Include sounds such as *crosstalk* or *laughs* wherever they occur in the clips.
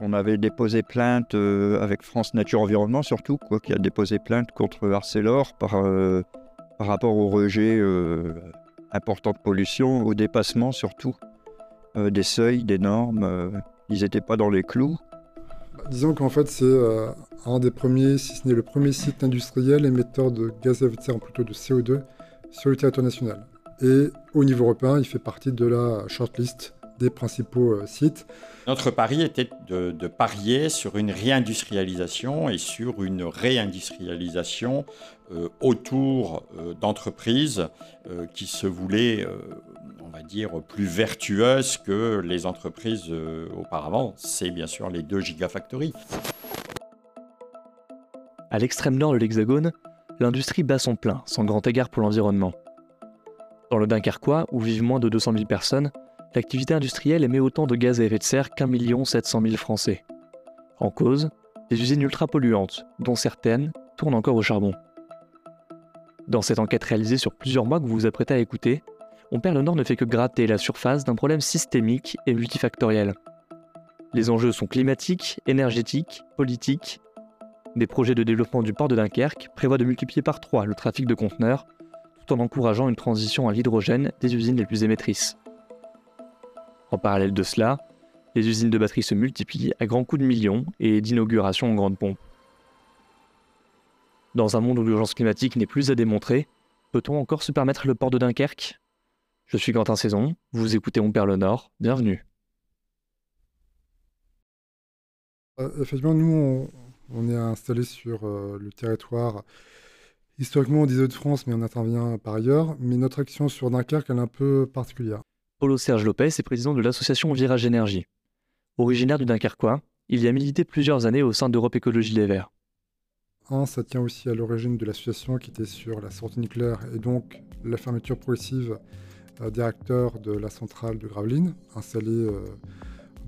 On avait déposé plainte avec France Nature Environnement surtout, qui a déposé plainte contre Arcelor par, par rapport au rejet important de pollution, au dépassement surtout des seuils, des normes. ils n'étaient pas dans les clous. Bah, disons qu'en fait, c'est un des premiers, si ce n'est le premier site industriel émetteur de gaz à effet de serre, plutôt de CO2, sur le territoire national. Et au niveau européen, il fait partie de la shortlist des principaux euh, sites. Notre pari était de, parier sur une réindustrialisation et sur une réindustrialisation euh, autour euh, d'entreprises qui se voulaient, on va dire, plus vertueuses que les entreprises auparavant. C'est bien sûr les deux gigafactories. À l'extrême nord de l'Hexagone, l'industrie bat son plein, sans grand égard pour l'environnement. Dans le Dunkerquois, où vivent moins de 200 000 personnes, l'activité industrielle émet autant de gaz à effet de serre qu'un million 700 000 Français. En cause, des usines ultra-polluantes, dont certaines tournent encore au charbon. Dans cette enquête réalisée sur plusieurs mois que vous vous apprêtez à écouter, On perd le Nord ne fait que gratter la surface d'un problème systémique et multifactoriel. Les enjeux sont climatiques, énergétiques, politiques. Des projets de développement du port de Dunkerque prévoient de multiplier par trois le trafic de conteneurs, tout en encourageant une transition à l'hydrogène des usines les plus émettrices. En parallèle de cela, les usines de batteries se multiplient à grands coups de millions et d'inauguration en grande pompe. Dans un monde où l'urgence climatique n'est plus à démontrer, peut-on encore se permettre le port de Dunkerque? Je suis Quentin Saison, vous écoutez On perd le Nord, bienvenue. Euh, effectivement, nous, on, est installé sur euh, le territoire historiquement des Hauts-de-France, mais on intervient par ailleurs. Mais notre action sur Dunkerque, elle est un peu particulière. Paulo Serge Lopez est président de l'association Virage Énergie. Originaire du Dunkerquois, il y a milité plusieurs années au sein d'Europe Écologie Les Verts. Ça tient aussi à l'origine de l'association qui était sur la sortie nucléaire et donc la fermeture progressive euh, des réacteurs de la centrale de Gravelines, installée euh,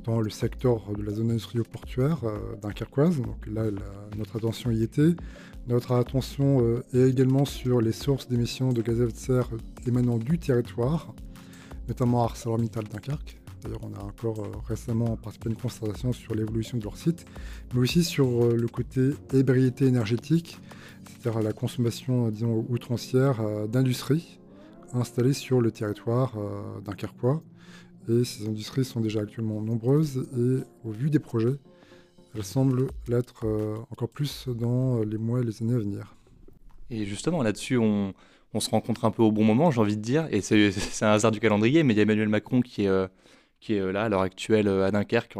dans le secteur de la zone industrielle portuaire euh, dunkerquoise. Donc là, notre attention y était. Notre attention est également sur les sources d'émissions de gaz à effet de serre émanant du territoire, notamment à ArcelorMittal Dunkerque. D'ailleurs, on a encore euh, récemment participé à une constatation sur l'évolution de leur site, mais aussi sur euh, le côté ébriété énergétique, c'est-à-dire la consommation, euh, disons, outrancière d'industries installées sur le territoire dunkerquois. Et ces industries sont déjà actuellement nombreuses et au vu des projets, elles semblent l'être encore plus dans les mois et les années à venir. Et justement, là-dessus, on, se rencontre un peu au bon moment, j'ai envie de dire. Et c'est *laughs* un hasard du calendrier, mais il y a Emmanuel Macron qui est, euh, euh, là à l'heure actuelle euh, à Dunkerque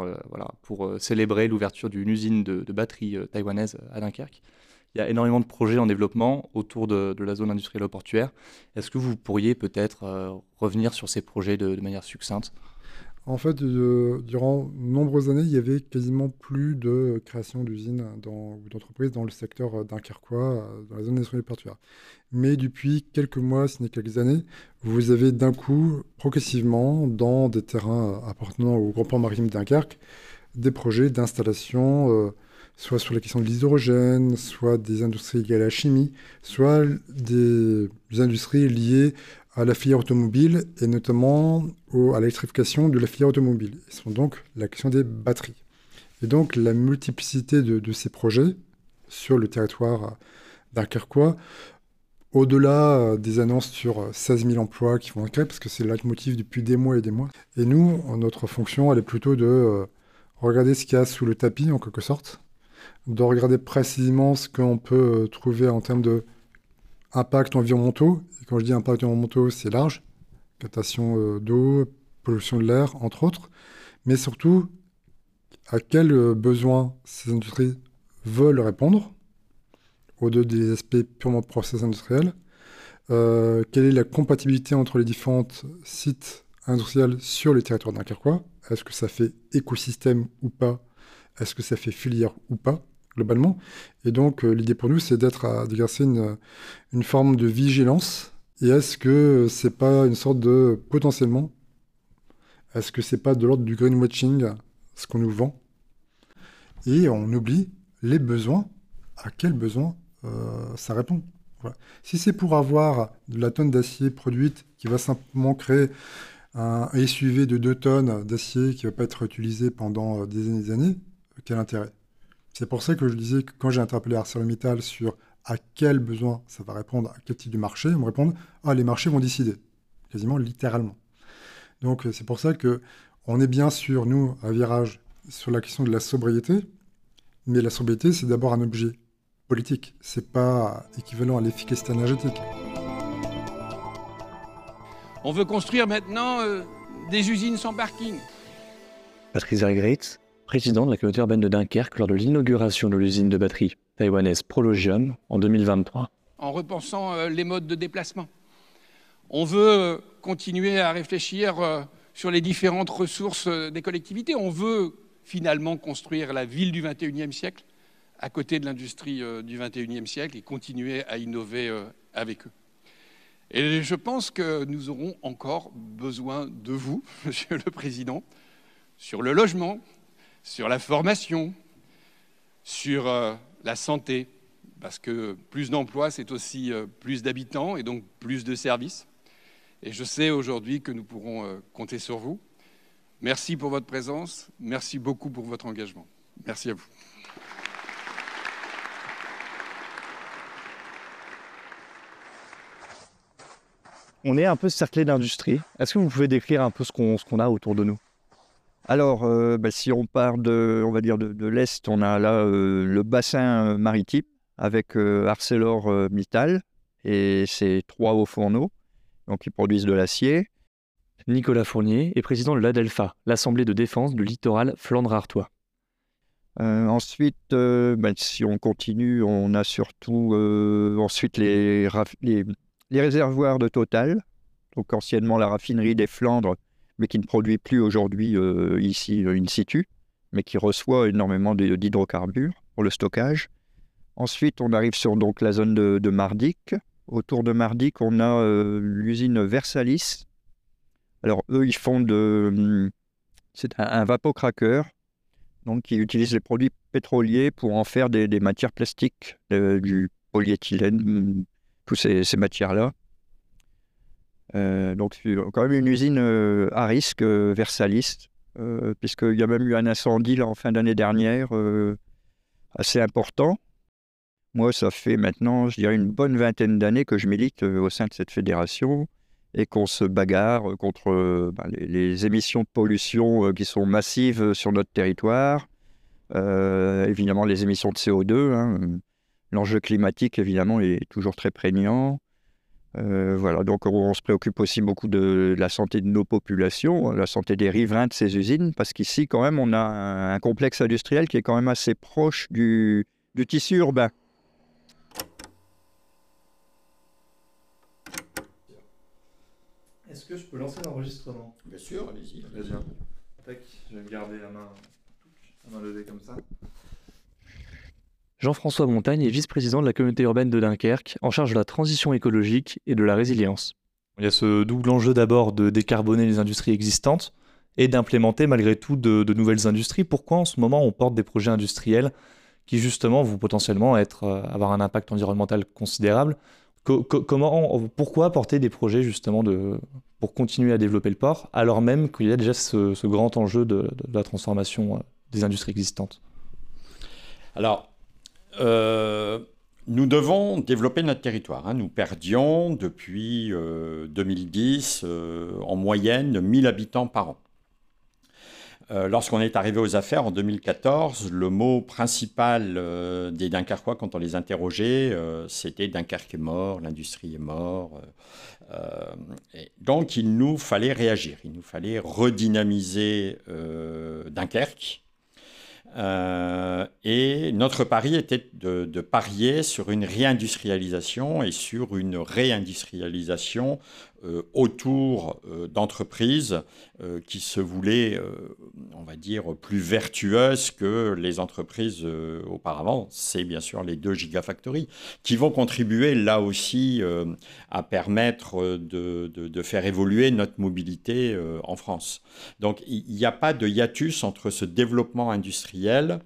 pour célébrer l'ouverture d'une usine de, de batteries taïwanaise à Dunkerque. Il y a énormément de projets en développement autour de, la zone industrielle portuaire. Est-ce que vous pourriez peut-être revenir sur ces projets de manière succincte? En fait, euh, durant de nombreuses années, il y avait quasiment plus de création d'usines ou d'entreprises dans le secteur euh, dunkerquois, euh, dans la zone industrielle portuaire. Mais depuis quelques mois, si ce n'est quelques années, vous avez d'un coup, progressivement, dans des terrains appartenant au Grand Port Maritime Dunkerque, des projets d'installation, soit sur la question de l'hydrogène, soit des industries liées à la chimie, soit des industries liées à la filière automobile et notamment à l'électrification de la filière automobile. Ce sont donc la question des batteries. Et donc la multiplicité de, ces projets sur le territoire dunkerquois, au-delà euh, des annonces sur 16 000 emplois qui vont être créés, parce que c'est le leitmotiv depuis des mois et des mois. Et nous, notre fonction, elle est plutôt de euh, regarder ce qu'il y a sous le tapis, en quelque sorte, de regarder précisément ce qu'on peut euh, trouver en termes de impact environnementaux quand je dis impact environnementaux, c'est large. Captation euh, d'eau, pollution de l'air, entre autres. Mais surtout, à quels euh, besoins ces industries veulent répondre, au-delà des aspects purement process industriels? Euh, quelle est la compatibilité entre les différents sites industriels sur le territoire dunkerquois? Est-ce que ça fait écosystème ou pas? Est-ce que ça fait filière ou pas? Globalement. Et donc l'idée pour nous, c'est d'être d'exercer une, une forme de vigilance. Et est-ce que c'est pas une sorte de potentiellement Est-ce que c'est pas de l'ordre du greenwashing ce qu'on nous vend? Et on oublie les besoins. À quels besoins euh, ça répond. Si c'est pour avoir de la tonne d'acier produite qui va simplement créer un SUV de 2 tonnes d'acier qui ne va pas être utilisé pendant des années et des années, quel intérêt? C'est pour ça que je disais que quand j'ai interpellé ArcelorMittal sur à quel besoin ça va répondre, à quel type de marché, ils me répondent Ah, les marchés vont décider, quasiment littéralement. Donc c'est pour ça que on est bien sûr, nous, à Virage, sur la question de la sobriété, mais la sobriété, c'est d'abord un objet politique, c'est pas équivalent à l'efficacité énergétique. On veut construire maintenant euh, des usines sans parking. Patrice Vergreitz, président de la communauté urbaine de Dunkerque lors de l'inauguration de l'usine de batterie taïwanaise Prologium en 2023. En repensant euh, les modes de déplacement. On veut euh, continuer à réfléchir sur les différentes ressources des collectivités. On veut finalement construire la ville du 21e siècle à côté de l'industrie du 21e siècle et continuer à innover avec eux. Et je pense que nous aurons encore besoin de vous, *laughs* Monsieur le Président, sur le logement, sur la formation, sur euh, la santé, parce que plus d'emplois, c'est aussi euh, plus d'habitants et donc plus de services. Et je sais aujourd'hui que nous pourrons euh, compter sur vous. Merci pour votre présence, merci beaucoup pour votre engagement. Merci à vous. On est un peu cerclé d'industrie. Est-ce que vous pouvez décrire un peu ce qu'on a autour de nous? Alors, euh, bah, si on part de, on va dire de, l'est, on a là euh, le bassin maritime avec euh, ArcelorMittal et ses trois hauts fourneaux, donc qui produisent de l'acier. Nicolas Fournier est président de l'ADELFA, l'Assemblée de défense du littoral Flandre-Artois. ensuite, bah, si on continue, on a surtout ensuite les, les, les réservoirs de Total, donc anciennement la raffinerie des Flandres, mais qui ne produit plus aujourd'hui euh, ici euh, in situ, mais qui reçoit énormément d'hydrocarbures pour le stockage. Ensuite, on arrive sur donc, la zone de, Mardic. Autour de Mardic, on a euh, l'usine Versalis. Alors, eux, ils font de. Hum, c'est un, un vapocracker, donc qui utilise les produits pétroliers pour en faire des, matières plastiques, du polyéthylène, hum, toutes ces, matières-là. Euh, donc, quand même une usine euh, à risque, euh, Versalis, puisqu'il y a même eu un incendie là, en fin d'année dernière, assez important. Moi, ça fait maintenant, je dirais, une bonne vingtaine d'années que je milite au sein de cette fédération et qu'on se bagarre contre ben, les, émissions de pollution qui sont massives sur notre territoire, évidemment les émissions de CO2. L'enjeu climatique, évidemment, est toujours très prégnant. Euh, voilà, donc on, se préoccupe aussi beaucoup de, la santé de nos populations, la santé des riverains de ces usines, parce qu'ici, quand même, on a un, complexe industriel qui est quand même assez proche du, tissu urbain. Est-ce que je peux lancer l'enregistrement? Bien sûr, allez-y. Très bien. je vais garder la main, la main levée comme ça. Jean-François Montagne est vice-président de la communauté urbaine de Dunkerque, en charge de la transition écologique et de la résilience. Il y a ce double enjeu d'abord de décarboner les industries existantes et d'implémenter malgré tout de, nouvelles industries. Pourquoi en ce moment on porte des projets industriels qui justement vont potentiellement être, euh, avoir un impact environnemental considérable? Comment, Pourquoi porter des projets justement de, pour continuer à développer le port alors même qu'il y a déjà ce, grand enjeu de, de la transformation euh, des industries existantes? Alors, euh, nous devons développer notre territoire. Hein. Nous perdions depuis 2010 euh, euh, en moyenne 1000 habitants par an. Lorsqu'on est arrivé aux affaires en 2014, le mot principal des Dunkerquois, quand on les interrogeait, c'était Dunkerque est mort, l'industrie est mort. donc il nous fallait réagir, il nous fallait redynamiser Dunkerque euh, et notre pari était de, parier sur une réindustrialisation et sur une réindustrialisation autour euh, d'entreprises euh, qui se voulaient, on va dire, plus vertueuses que les entreprises auparavant. C'est bien sûr les deux gigafactories qui vont contribuer là aussi à permettre de, de, faire évoluer notre mobilité en France. Donc il n'y a pas de hiatus entre ce développement industriel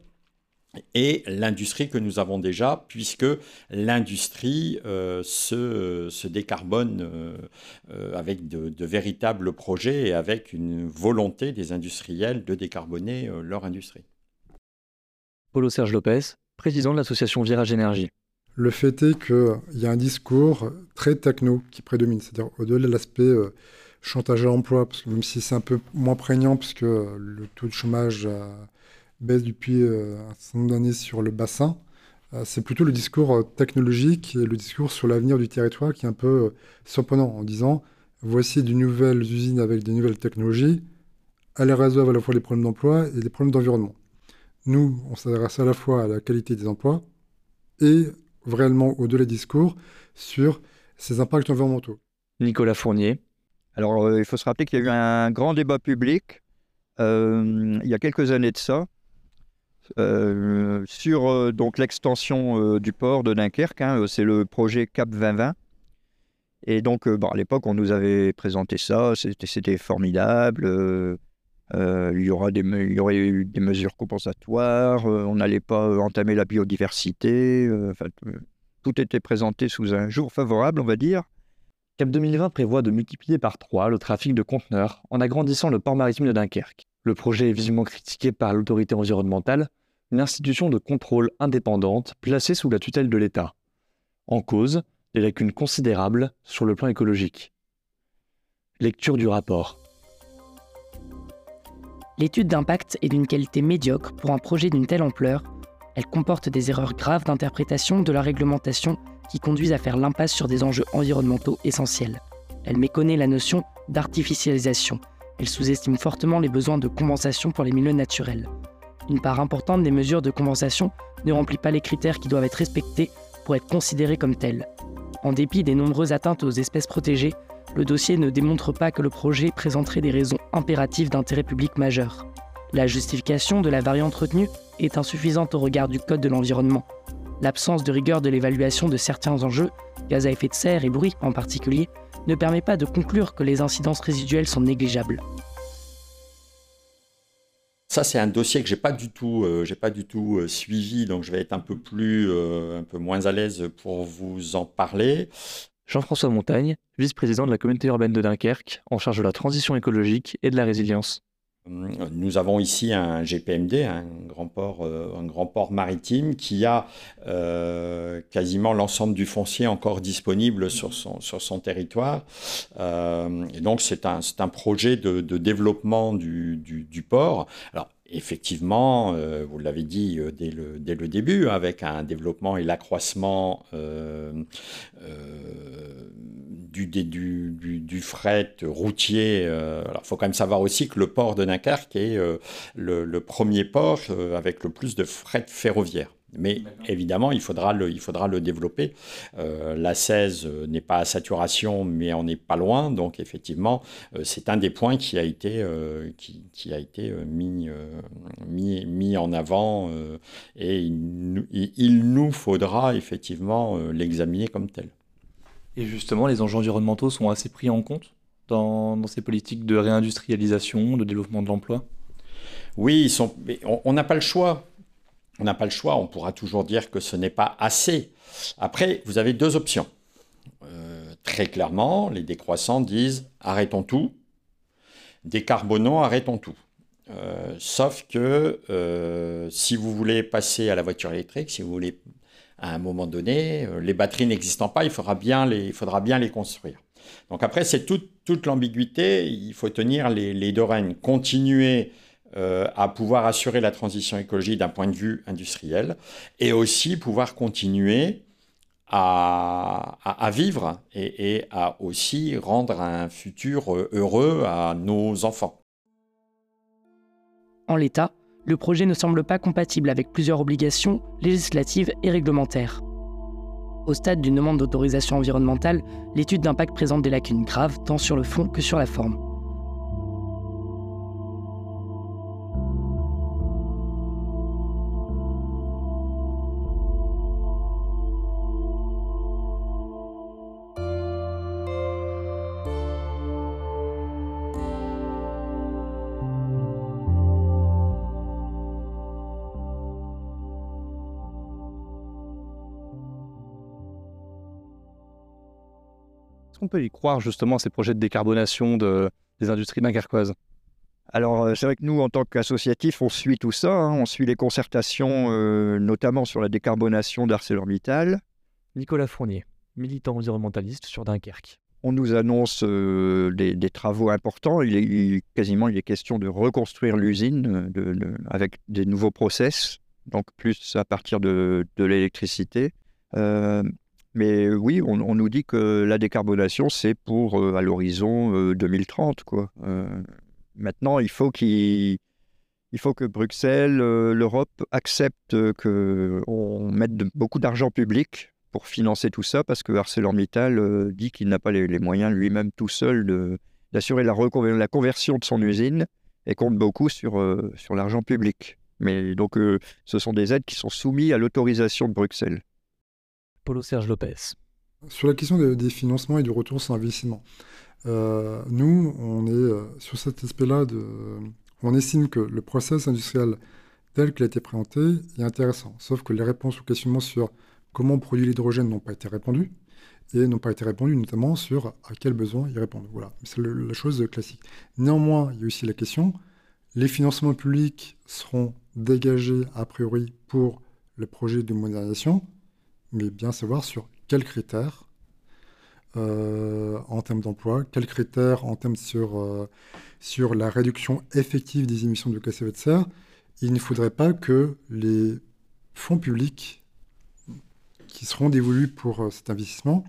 et l'industrie que nous avons déjà, puisque l'industrie euh, se, décarbone euh, euh, avec de, véritables projets et avec une volonté des industriels de décarboner leur industrie. Paulo Serge Lopez, président de l'association Virage Énergie. Le fait est qu'il y a un discours très techno qui prédomine, c'est-à-dire au-delà de l'aspect euh, chantage à l'emploi, même si c'est un peu moins prégnant, puisque le taux de chômage baisse depuis un certain nombre d'années sur le bassin, c'est plutôt le discours technologique et le discours sur l'avenir du territoire qui est un peu surprenant en disant voici de nouvelles usines avec des nouvelles technologies, elles résolvent à la fois les problèmes d'emploi et les problèmes d'environnement. Nous, on s'adresse à la fois à la qualité des emplois et vraiment au-delà des discours sur ces impacts environnementaux. Nicolas Fournier. Alors, euh, il faut se rappeler qu'il y a eu un grand débat public euh, il y a quelques années de ça euh, sur donc l'extension du port de Dunkerque. Hein, c'est le projet Cap 2020 et donc, euh, à l'époque, on nous avait présenté ça, c'était formidable. Euh, euh, il, y aura des, aurait eu des mesures compensatoires, on n'allait pas entamer la biodiversité. tout était présenté sous un jour favorable, on va dire. Cap 2020 prévoit de multiplier par trois le trafic de conteneurs en agrandissant le port maritime de Dunkerque. Le projet est vivement critiqué par l'autorité environnementale, une institution de contrôle indépendante placée sous la tutelle de l'État. En cause, des lacunes considérables sur le plan écologique. Lecture du rapport. L'étude d'impact est d'une qualité médiocre pour un projet d'une telle ampleur. Elle comporte des erreurs graves d'interprétation de la réglementation qui conduisent à faire l'impasse sur des enjeux environnementaux essentiels. Elle méconnaît la notion d'artificialisation. Elle sous-estime fortement les besoins de compensation pour les milieux naturels. Une part importante des mesures de compensation ne remplit pas les critères qui doivent être respectés pour être considérées comme telles. En dépit des nombreuses atteintes aux espèces protégées, le dossier ne démontre pas que le projet présenterait des raisons impératives d'intérêt public majeur. La justification de la variante retenue est insuffisante au regard du Code de l'environnement. L'absence de rigueur de l'évaluation de certains enjeux, gaz à effet de serre et bruit en particulier, ne permet pas de conclure que les incidences résiduelles sont négligeables. Ça, c'est un dossier que j'ai pas du tout, euh, pas du tout euh, suivi, donc je vais être un peu plus, euh, un peu moins à l'aise pour vous en parler. Jean-François Montagne, vice-président de la communauté urbaine de Dunkerque, en charge de la transition écologique et de la résilience. Nous avons ici un GPMD, un grand port, un grand port maritime qui a quasiment l'ensemble du foncier encore disponible sur son, territoire. et donc c'est un, projet de, développement du, port. Alors effectivement, euh, vous l'avez dit euh, dès, le, dès, le, début, avec un développement et l'accroissement euh, du, du, du, fret routier. alors, il faut quand même savoir aussi que le port de Dunkerque est le, le, premier port avec le plus de fret ferroviaire. Mais évidemment, il faudra le, il faudra le développer. Euh, la 16 euh, n'est pas à saturation, mais on n'est pas loin. Donc, effectivement, euh, c'est un des points qui a été, qui, qui, a été mis, mis, mis, en avant. et il, il, nous faudra effectivement l'examiner comme tel. Et justement, les enjeux environnementaux sont assez pris en compte dans, ces politiques de réindustrialisation, de développement de l'emploi? Oui, ils sont, on n'a pas le choix on n'a pas le choix, on pourra toujours dire que ce n'est pas assez. Après, vous avez deux options. Euh, très clairement, les décroissants disent arrêtons tout, décarbonons, arrêtons tout. Euh, sauf que euh, si vous voulez passer à la voiture électrique, si vous voulez à un moment donné, les batteries n'existant pas, il faudra bien les, il faudra bien les construire. Donc après, c'est toute, l'ambiguïté, il faut tenir les, les deux règnes, continuer euh, à pouvoir assurer la transition écologique d'un point de vue industriel et aussi pouvoir continuer à, vivre et, à aussi rendre un futur heureux à nos enfants. En l'état, le projet ne semble pas compatible avec plusieurs obligations législatives et réglementaires. Au stade d'une demande d'autorisation environnementale, l'étude d'impact présente des lacunes graves tant sur le fond que sur la forme. Qu'on peut y croire justement à ces projets de décarbonation de, des industries dunkerquoises Alors, euh, c'est vrai que nous, en tant qu'associatif, on suit tout ça. hein. On suit les concertations, euh, notamment sur la décarbonation d'ArcelorMittal. Nicolas Fournier, militant environnementaliste sur Dunkerque. On nous annonce euh, des, des travaux importants. Il est, il- quasiment, il est question de reconstruire l'usine de- de- avec des nouveaux process, donc plus à partir de, de l'électricité. Euh, mais oui, on, nous dit que la décarbonation, c'est pour euh, à l'horizon euh, 2030. Quoi. Euh, maintenant, il faut qu'il il faut que Bruxelles, euh, l'Europe accepte qu'on mette beaucoup d'argent public pour financer tout ça, parce que ArcelorMittal euh, dit qu'il n'a pas les, moyens lui-même tout seul d'assurer la, la conversion de son usine et compte beaucoup sur, euh, sur l'argent public. Mais donc, euh, ce sont des aides qui sont soumises à l'autorisation de Bruxelles. Sur la question des, financements et du retour sur investissement, euh, nous, on est euh, sur cet aspect-là, on estime que le process industriel tel qu'il a été présenté est intéressant, sauf que les réponses aux questionnements sur comment on produit l'hydrogène n'ont pas été répondues, et n'ont pas été répondues notamment sur à quels besoins ils répondent. Voilà, c'est la chose classique. Néanmoins, il y a aussi la question, les financements publics seront dégagés a priori pour le projet de modernisation, mais bien savoir sur quels critères euh, en termes d'emploi, quels critères en termes sur, euh, sur la réduction effective des émissions de gaz à effet de serre. Il ne faudrait pas que les fonds publics qui seront dévolus pour euh, cet investissement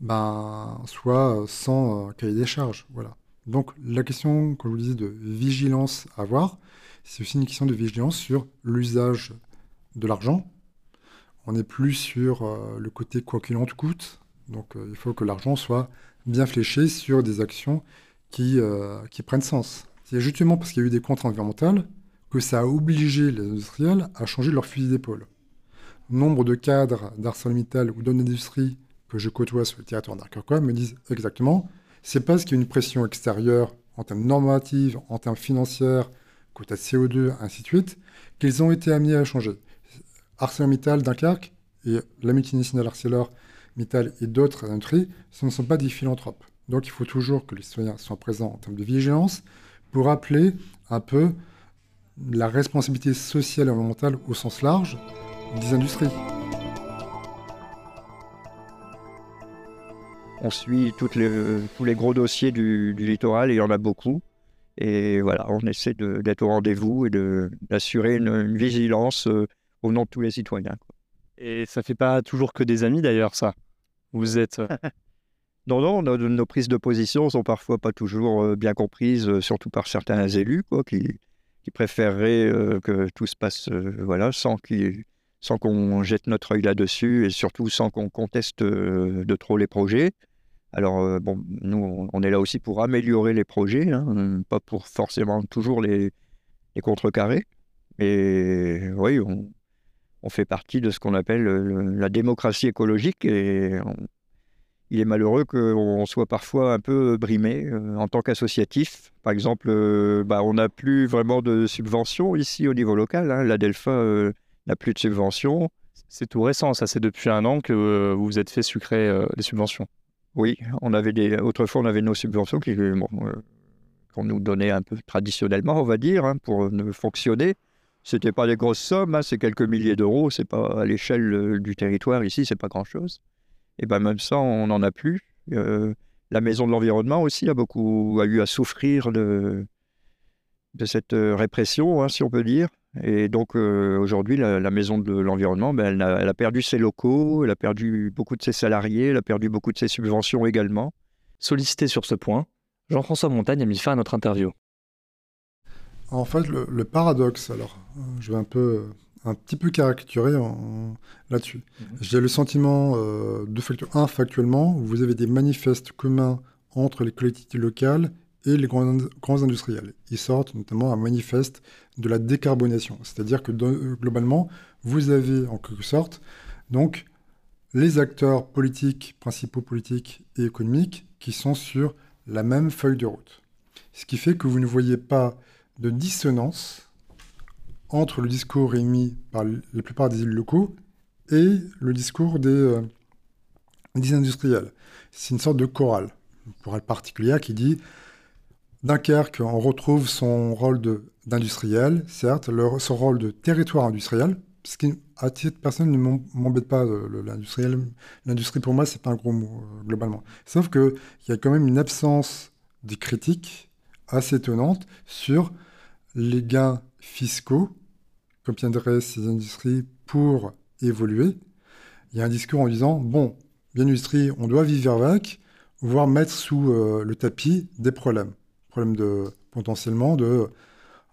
ben, soient sans cahier des charges. Voilà. Donc la question, comme je vous le disais, de vigilance à avoir, c'est aussi une question de vigilance sur l'usage de l'argent. On n'est plus sur euh, le côté quoi qu'il en coûte. Donc euh, il faut que l'argent soit bien fléché sur des actions qui, euh, qui prennent sens. C'est justement parce qu'il y a eu des contraintes environnementales que ça a obligé les industriels à changer leur fusil d'épaule. Nombre de cadres d'ArcelorMittal ou d'autres industries que je côtoie sur le territoire d'Arcarquois me disent exactement c'est parce qu'il y a une pression extérieure en termes normatifs, en termes financiers, quota de CO2, ainsi de suite, qu'ils ont été amenés à changer. ArcelorMittal, Dunkerque et la multinationale ArcelorMittal et d'autres industries, ce ne sont pas des philanthropes. Donc il faut toujours que les citoyens soient présents en termes de vigilance pour rappeler un peu la responsabilité sociale et environnementale au sens large des industries. On suit tous les gros dossiers du, littoral, et il y en a beaucoup. Et voilà, on essaie d'être au rendez-vous et d'assurer une, une vigilance euh, au nom de tous les citoyens. quoi. Et ça fait pas toujours que des amis d'ailleurs, ça. Vous êtes. euh, *laughs* Non, non, nos, nos prises de position sont parfois pas toujours euh, bien comprises, euh, surtout par certains élus, quoi, qui, qui préféreraient euh, que tout se passe euh, voilà, sans qu'il- sans qu'on jette notre œil là-dessus et surtout sans qu'on conteste euh, de trop les projets. Alors, euh, bon, nous, on, est là aussi pour améliorer les projets, hein, pas pour forcément toujours les, les contrecarrer. Mais oui, on, on fait partie de ce qu'on appelle euh, la démocratie écologique et on- il est malheureux qu'on soit parfois un peu brimé euh, en tant qu'associatif. Par exemple, euh, bah, on n'a plus vraiment de subventions ici au niveau local. hein. La Delpha euh, n'a plus de subventions. C'est tout récent, ça. C'est depuis un an que vous vous êtes fait sucrer des subventions. Oui, on avait des... autrefois on avait nos subventions bon, qu'on nous donnait un peu traditionnellement, on va dire, hein, pour ne fonctionner. C'était pas des grosses sommes, hein, c'est quelques milliers d'euros, c'est pas à l'échelle euh, du territoire ici, c'est pas grand-chose. Et ben même ça, on n'en a plus. Euh, la maison de l'environnement aussi a beaucoup a eu à souffrir de, de cette euh, répression, hein, si on peut dire. Et donc aujourd'hui, la, maison de l'environnement, ben, elle, elle a perdu ses locaux, elle a perdu beaucoup de ses salariés, elle a perdu beaucoup de ses subventions également. Sollicité sur ce point, Jean-François Montagne a mis fin à notre interview. En fait, le, le paradoxe, alors, euh, je vais un peu, un petit peu caricaturer là-dessus. J'ai le sentiment, euh, de factu- un, factuellement, vous avez des manifestes communs entre les collectivités locales et les grands, grands industriels. Ils sortent notamment un manifeste de la décarbonation, c'est-à-dire que globalement, vous avez en quelque sorte donc les acteurs politiques, principaux politiques et économiques, qui sont sur la même feuille de route. Ce qui fait que vous ne voyez pas de dissonance entre le discours émis par la plupart des élus locaux et le discours des, euh, des industriels. C'est une sorte de chorale, une chorale particulière qui dit Dunkerque, on retrouve son rôle d'industriel, certes, son rôle de territoire industriel, ce qui, à titre personnel, ne m'embête pas, l'industriel. L'industrie, pour moi, c'est pas un gros mot, euh, globalement. Sauf qu'il y a quand même une absence de critique assez étonnante sur les gains fiscaux qu'obtiendraient ces industries pour évoluer. Il y a un discours en disant, bon, bien industrie, on doit vivre avec, voire mettre sous euh, le tapis des problèmes. Problèmes de, potentiellement de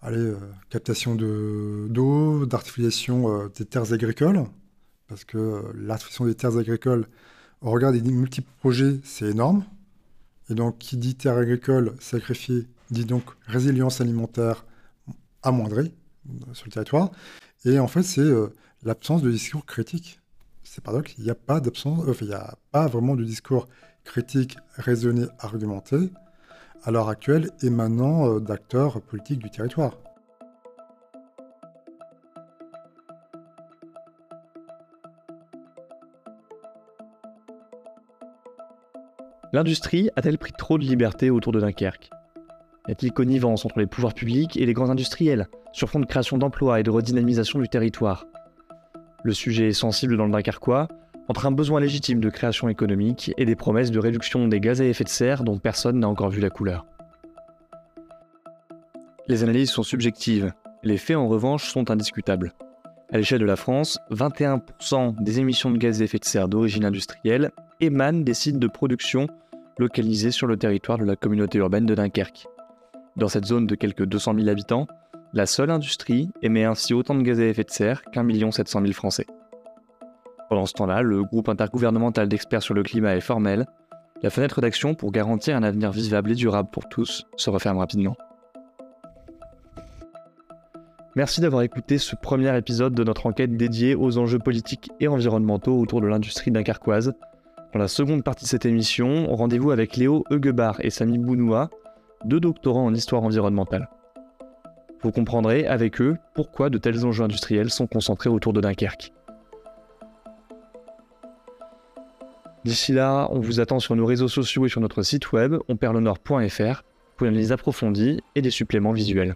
allez, euh, captation d'eau, d'artificialisation euh, des terres agricoles, parce que l'artificialisation des terres agricoles, au regard des multiples projets, c'est énorme. Et donc, qui dit terres agricoles sacrifiées, dit donc résilience alimentaire amoindrie sur le territoire. Et en fait, c'est l'absence de discours critique. C'est paradoxe, il n'y a pas d'absence, il n'y a pas vraiment de discours critique, raisonné, argumenté, à l'heure actuelle émanant euh, d'acteurs politiques du territoire. L'industrie a-t-elle pris trop de liberté autour de Dunkerque? Y a-t-il connivence entre les pouvoirs publics et les grands industriels, sur fond de création d'emplois et de redynamisation du territoire Le sujet est sensible dans le Dunkerquois, entre un besoin légitime de création économique et des promesses de réduction des gaz à effet de serre dont personne n'a encore vu la couleur. Les analyses sont subjectives, les faits en revanche sont indiscutables. À l'échelle de la France, 21% des émissions de gaz à effet de serre d'origine industrielle émanent des sites de production localisés sur le territoire de la communauté urbaine de Dunkerque. Dans cette zone de quelques 200 000 habitants, la seule industrie émet ainsi autant de gaz à effet de serre qu'un million 700 000 Français. Pendant ce temps-là, le groupe intergouvernemental d'experts sur le climat est formel. La fenêtre d'action pour garantir un avenir vivable et durable pour tous se referme rapidement. Merci d'avoir écouté ce premier épisode de notre enquête dédiée aux enjeux politiques et environnementaux autour de l'industrie dunkerquoise. Dans la seconde partie de cette émission, rendez-vous avec Léo Huguebar et Samy Bounoua, deux doctorants en histoire environnementale. Vous comprendrez avec eux pourquoi de tels enjeux industriels sont concentrés autour de Dunkerque. D'ici là, on vous attend sur nos réseaux sociaux et sur notre site web onperlenord.fr pour une analyse approfondie et des suppléments visuels.